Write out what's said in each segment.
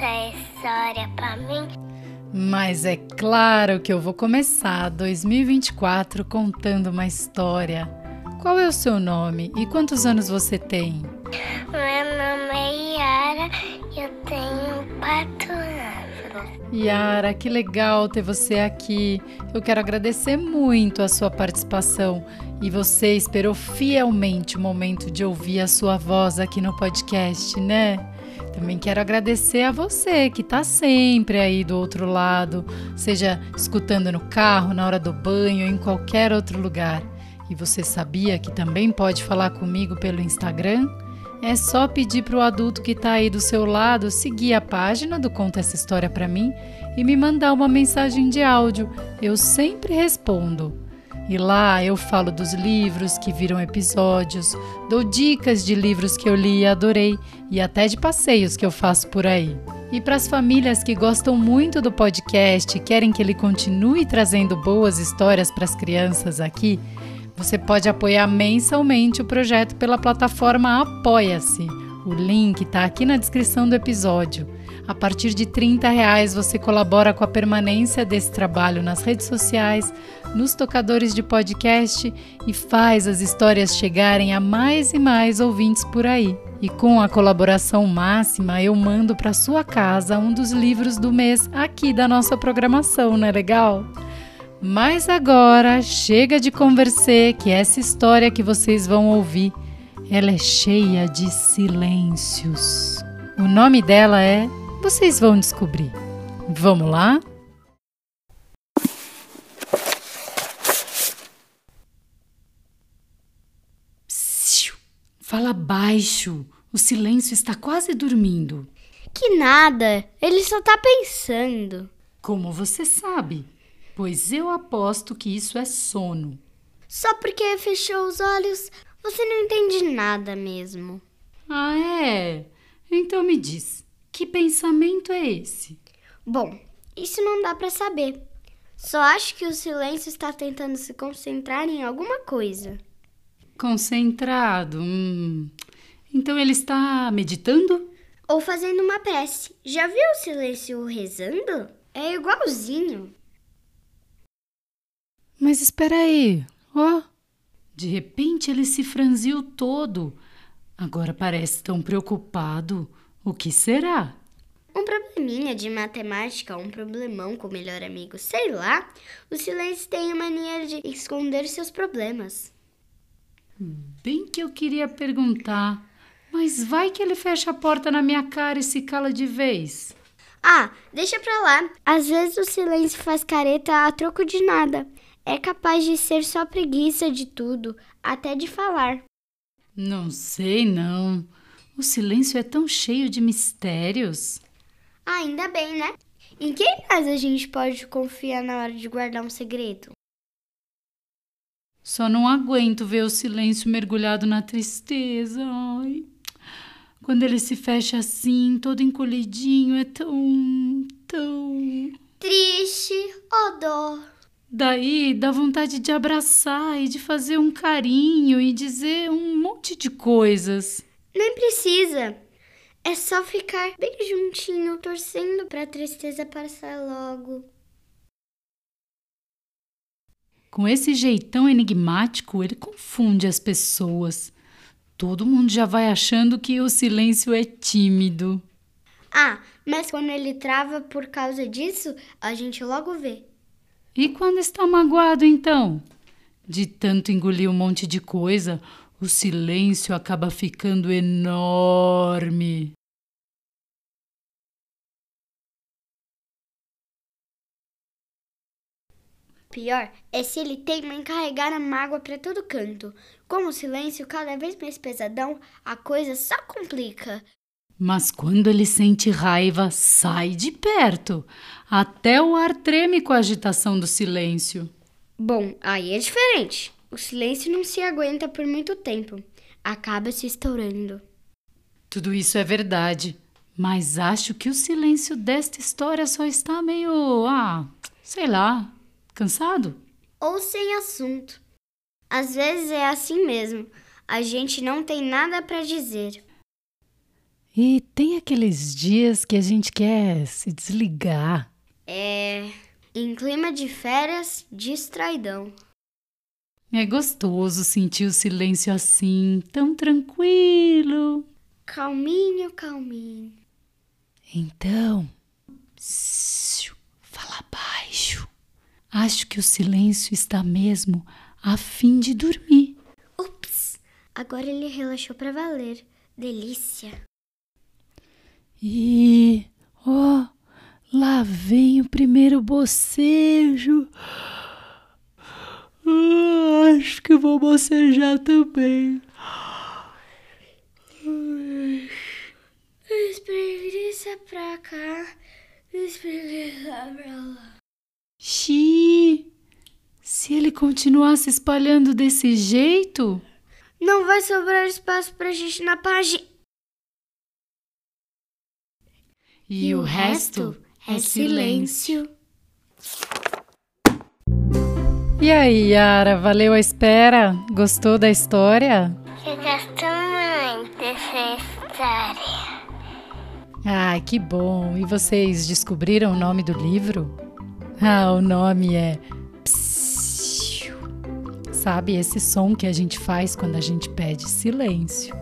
essa história pra mim? Mas é claro que eu vou começar 2024 contando uma história. Qual é o seu nome e quantos anos você tem? Meu nome é Yara e eu tenho quatro anos. Yara, que legal ter você aqui. Eu quero agradecer muito a sua participação e você esperou fielmente o momento de ouvir a sua voz aqui no podcast, né? Também quero agradecer a você que está sempre aí do outro lado, seja escutando no carro, na hora do banho, em qualquer outro lugar. E você sabia que também pode falar comigo pelo Instagram? É só pedir para o adulto que está aí do seu lado seguir a página do Conta Essa História para mim e me mandar uma mensagem de áudio. Eu sempre respondo. E lá eu falo dos livros que viram episódios, dou dicas de livros que eu li e adorei e até de passeios que eu faço por aí. E para as famílias que gostam muito do podcast e querem que ele continue trazendo boas histórias para as crianças aqui, você pode apoiar mensalmente o projeto pela plataforma Apoia-se. O link está aqui na descrição do episódio. A partir de 30 reais você colabora com a permanência desse trabalho nas redes sociais, nos tocadores de podcast e faz as histórias chegarem a mais e mais ouvintes por aí. E com a colaboração máxima, eu mando para sua casa um dos livros do mês aqui da nossa programação, não é legal? Mas agora chega de conversar, que essa história que vocês vão ouvir, ela é cheia de silêncios. O nome dela é vocês vão descobrir. Vamos lá? Psiu, fala baixo. O silêncio está quase dormindo. Que nada, ele só tá pensando. Como você sabe? Pois eu aposto que isso é sono. Só porque fechou os olhos, você não entende nada mesmo. Ah, é? Então me diz, que pensamento é esse? Bom, isso não dá para saber. Só acho que o silêncio está tentando se concentrar em alguma coisa. Concentrado? Hum. Então ele está meditando? Ou fazendo uma prece. Já viu o silêncio rezando? É igualzinho. Mas espera aí. Ó, oh. de repente ele se franziu todo. Agora parece tão preocupado. O que será? Um probleminha de matemática, um problemão com o melhor amigo, sei lá. O silêncio tem a mania de esconder seus problemas. Bem que eu queria perguntar, mas vai que ele fecha a porta na minha cara e se cala de vez. Ah, deixa pra lá. Às vezes o silêncio faz careta a troco de nada. É capaz de ser só preguiça de tudo, até de falar. Não sei, não. O silêncio é tão cheio de mistérios. Ah, ainda bem, né? Em quem mais a gente pode confiar na hora de guardar um segredo? Só não aguento ver o silêncio mergulhado na tristeza. Ai. Quando ele se fecha assim, todo encolhidinho, é tão. tão. Triste, oh dó. Daí dá vontade de abraçar e de fazer um carinho e dizer um monte de coisas. Nem precisa. É só ficar bem juntinho, torcendo para a tristeza passar logo. Com esse jeitão enigmático, ele confunde as pessoas. Todo mundo já vai achando que o silêncio é tímido. Ah, mas quando ele trava por causa disso, a gente logo vê. E quando está magoado, então? De tanto engolir um monte de coisa, o silêncio acaba ficando enorme. Pior é se ele teima em carregar a mágoa para todo canto. Com o silêncio cada vez mais pesadão, a coisa só complica. Mas quando ele sente raiva, sai de perto. Até o ar treme com a agitação do silêncio. Bom, aí é diferente. O silêncio não se aguenta por muito tempo. Acaba se estourando. Tudo isso é verdade. Mas acho que o silêncio desta história só está meio. Ah, sei lá. Cansado? Ou sem assunto. Às vezes é assim mesmo. A gente não tem nada para dizer. E tem aqueles dias que a gente quer se desligar. É. Em clima de férias, distraidão. É gostoso sentir o silêncio assim, tão tranquilo. Calminho, calminho. Então, psiu, fala baixo. Acho que o silêncio está mesmo a fim de dormir. Ups! Agora ele relaxou pra valer. Delícia. E, ó, lá vem o primeiro bocejo. Ah, acho que vou bocejar também. Espreguiça pra cá, espreguiça pra lá. Xi, se ele continuar se espalhando desse jeito, Não vai sobrar espaço pra gente na página. e, o resto é silêncio. E aí, Yara, valeu a espera? Gostou da história? Eu gosto muito dessa história. Ah, que bom! E vocês descobriram o nome do livro? Ah, o nome é. Psiu. Sabe esse som que a gente faz quando a gente pede silêncio?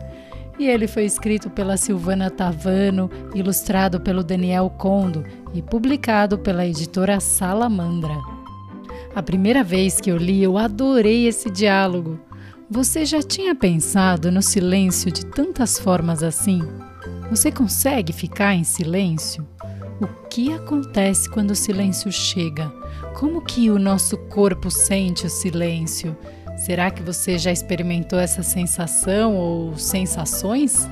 E ele foi escrito pela Silvana Tavano, ilustrado pelo Daniel Condo e publicado pela editora Salamandra. A primeira vez que eu li, eu adorei esse diálogo. Você já tinha pensado no silêncio de tantas formas assim? Você consegue ficar em silêncio? O que acontece quando o silêncio chega? Como que o nosso corpo sente o silêncio? Será que você já experimentou essa sensação ou sensações?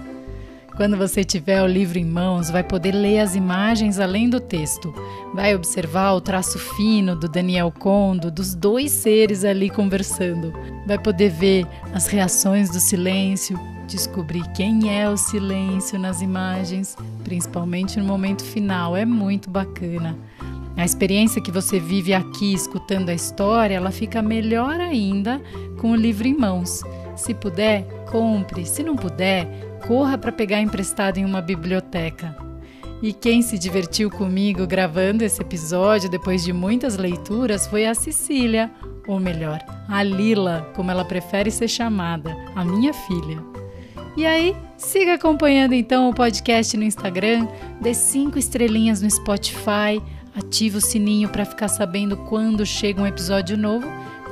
Quando você tiver o livro em mãos, vai poder ler as imagens além do texto. Vai observar o traço fino do Daniel Condo, dos dois seres ali conversando. Vai poder ver as reações do silêncio, descobrir quem é o silêncio nas imagens, principalmente no momento final. É muito bacana. A experiência que você vive aqui escutando a história, ela fica melhor ainda com o livro em mãos. Se puder, compre. Se não puder, corra para pegar emprestado em uma biblioteca. E quem se divertiu comigo gravando esse episódio depois de muitas leituras foi a Cecília, ou melhor, a Lila, como ela prefere ser chamada, a minha filha. E aí, siga acompanhando então o podcast no Instagram, dê cinco estrelinhas no Spotify, ative o sininho para ficar sabendo quando chega um episódio novo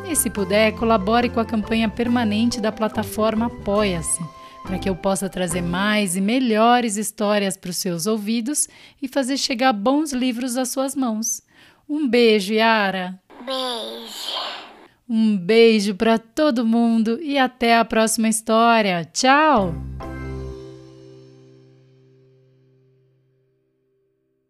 e, se puder, colabore com a campanha permanente da plataforma Apoia-se, para que eu possa trazer mais e melhores histórias para os seus ouvidos e fazer chegar bons livros às suas mãos. Um beijo, Yara! Beijo. Um beijo para todo mundo e até a próxima história. Tchau!